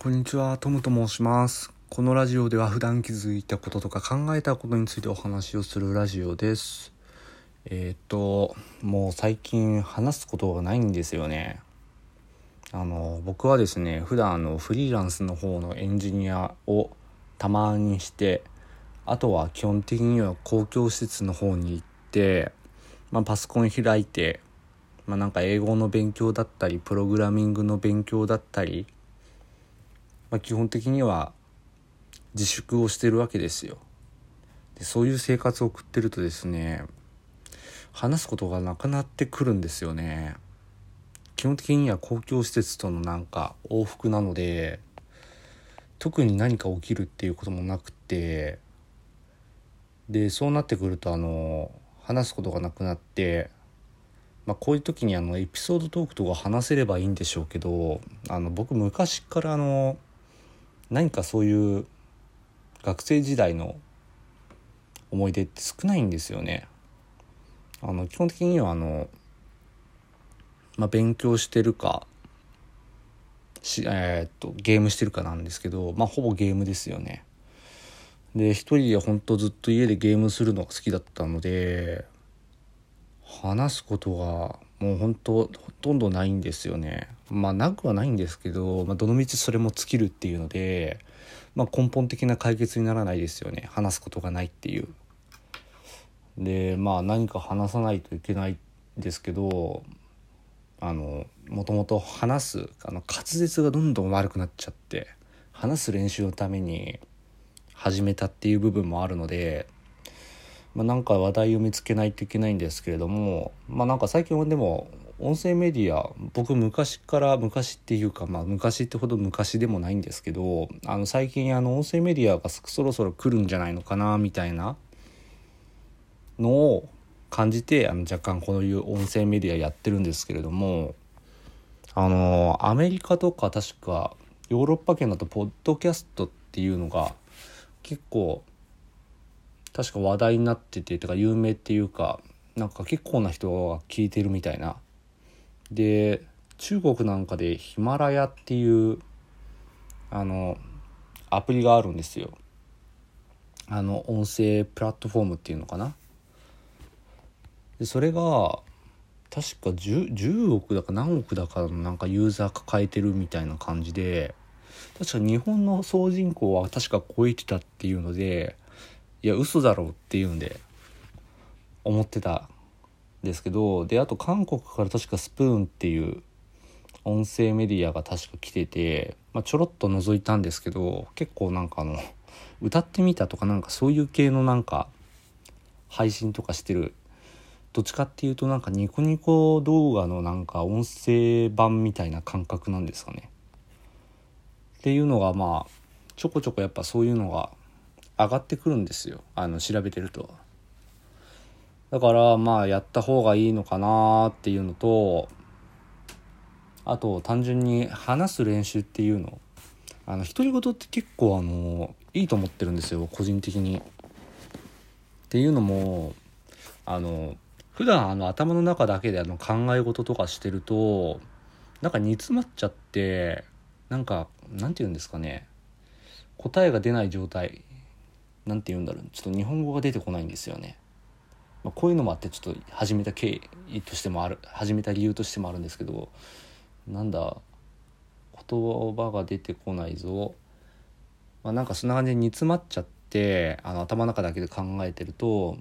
こんにちは、トムと申します。このラジオでは普段気づいたこととか考えたことについてお話をするラジオです。えーっと、もう最近話すことがないんですよね。あの、僕はですね、普段あのフリーランスの方のエンジニアをたまにして、あとは基本的には公共施設の方に行って、まあ、パソコン開いて、まあ、なんか英語の勉強だったりプログラミングの勉強だったり、まあ、基本的には自粛をしてるわけですよ。でそういう生活を送ってるとですね話すことがなくなってくるんですよね。基本的には公共施設とのなんか往復なので特に何か起きるっていうこともなくてでそうなってくるとあの話すことがなくなってまあ、こういう時にあのエピソードトークとか話せればいいんでしょうけどあの僕昔からあの何かそういう学生時代の思い出って少ないんですよね。あの基本的にはあの、まあ、勉強してるかし、えーっとゲームしてるかなんですけど、まあ、ほぼゲームですよね。で一人で本当ずっと家でゲームするのが好きだったので話すことがもう本当ほとんどないんですよね。まあなくはないんですけど、まあ、どのみちそれも尽きるっていうので、まあ、根本的な解決にならないですよね話すことがないっていう。でまあ何か話さないといけないんですけどあのもともと話すあの滑舌がどんどん悪くなっちゃって話す練習のために始めたっていう部分もあるので。まあ、なんか話題を見つけないといけないんですけれどもまあなんか最近はでも音声メディア僕昔から昔っていうかまあ昔ってほど昔でもないんですけどあの最近あの音声メディアがそろそろ来るんじゃないのかなみたいなのを感じてあの若干こういう音声メディアやってるんですけれどもあのアメリカとか確かヨーロッパ圏だとポッドキャストっていうのが結構確か話題になっててとか有名っていうかなんか結構な人が聞いてるみたいな。で中国なんかでヒマラヤっていうあのアプリがあるんですよ。あの音声プラットフォームっていうのかな。でそれが確か 10, 10億だか何億だかのなんかユーザー抱えてるみたいな感じで確か日本の総人口は確か超えてたっていうのでいや嘘だろうっていうんで思ってたんですけどであと韓国から確かスプーンっていう音声メディアが確か来てて、まあ、ちょろっと覗いたんですけど結構なんかあの歌ってみたとかなんかそういう系のなんか配信とかしてるどっちかっていうとなんかニコニコ動画のなんか音声版みたいな感覚なんですかね。っていうのがまあちょこちょこやっぱそういうのが上がってくるんですよ。あの調べてると。だからまあやった方がいいのかなっていうのとあと単純に話す練習っていうの。あの独り言って結構あのいいと思ってるんですよ個人的に。っていうのもあの普段あの頭の中だけであの考え事とかしてるとなんか煮詰まっちゃってなんかなんて言うんですかね。答えが出ない状態。なんて言うんだろう。ちょっと日本語が出てこないんですよね、まあ、こういうのもあってちょっと始めた経緯としてもある始めた理由としてもあるんですけどなんだ言葉が出てこないぞ、まあ、なんかそんな感じで煮詰まっちゃってあの頭の中だけで考えてると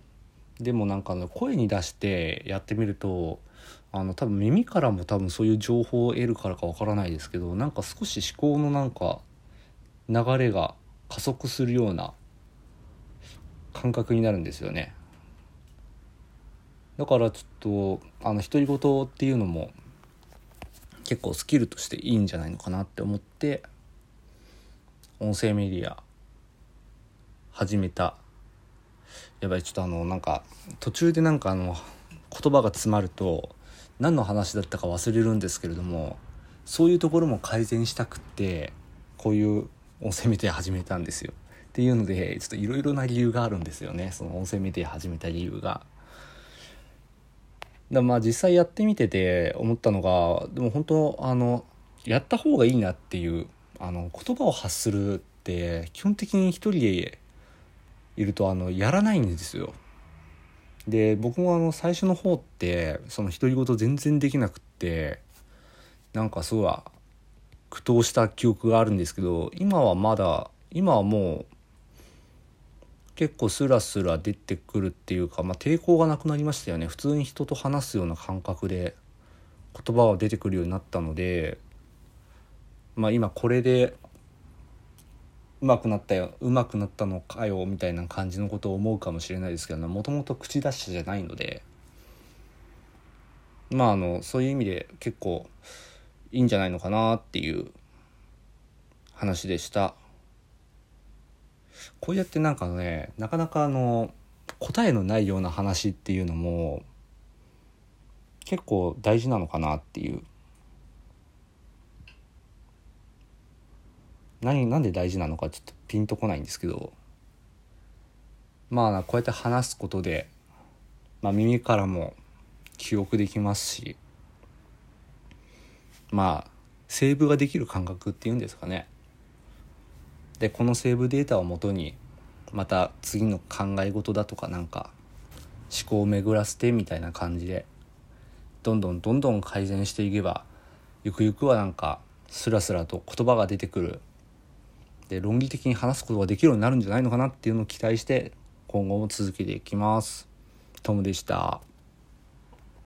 でもなんか声に出してやってみるとあの多分耳からも多分そういう情報を得るからかわからないですけどなんか少し思考のなんか流れが加速するような感覚になるんですよね。だからちょっとあの独り言っていうのも結構スキルとしていいんじゃないのかなって思って音声メディア始めた。やばいちょっとあのなんか途中でなんかあの言葉が詰まると何の話だったか忘れるんですけれどもそういうところも改善したくってこういう音声メディア始めたんですよ。っていうのでちょっといろいろな理由があるんですよねその音声メディア始めた理由が。だまあ実際やってみてて思ったのがでも本当あのやった方がいいなっていうあの言葉を発するって基本的に一人でいるとあのやらないんですよ。で僕もあの最初の方ってその独り言全然できなくってなんかすごい苦闘した記憶があるんですけど今はまだ今はもう結構スラスラ出てくるっていうか、まあ、抵抗がなくなりましたよね。普通に人と話すような感覚で言葉は出てくるようになったのでまあ今これでうまくなったようまくなったのかよみたいな感じのことを思うかもしれないですけどもともと口出しじゃないのでまああのそういう意味で結構いいんじゃないのかなっていう話でした。こうやってなんかねなかなかあの答えのないような話っていうのも結構大事なのかなっていう。何なんで大事なのかちょっとピンとこないんですけど。まあこうやって話すことで、まあ、耳からも記憶できますしまあセーブができる感覚っていうんですかね。でこのセーブデータをもとにまた次の考え事だとかなんか思考を巡らせてみたいな感じでどんどんどんどん改善していけばゆくゆくはなんかスラスラと言葉が出てくるで論理的に話すことができるようになるんじゃないのかなっていうのを期待して今後も続けていきます。トムでした。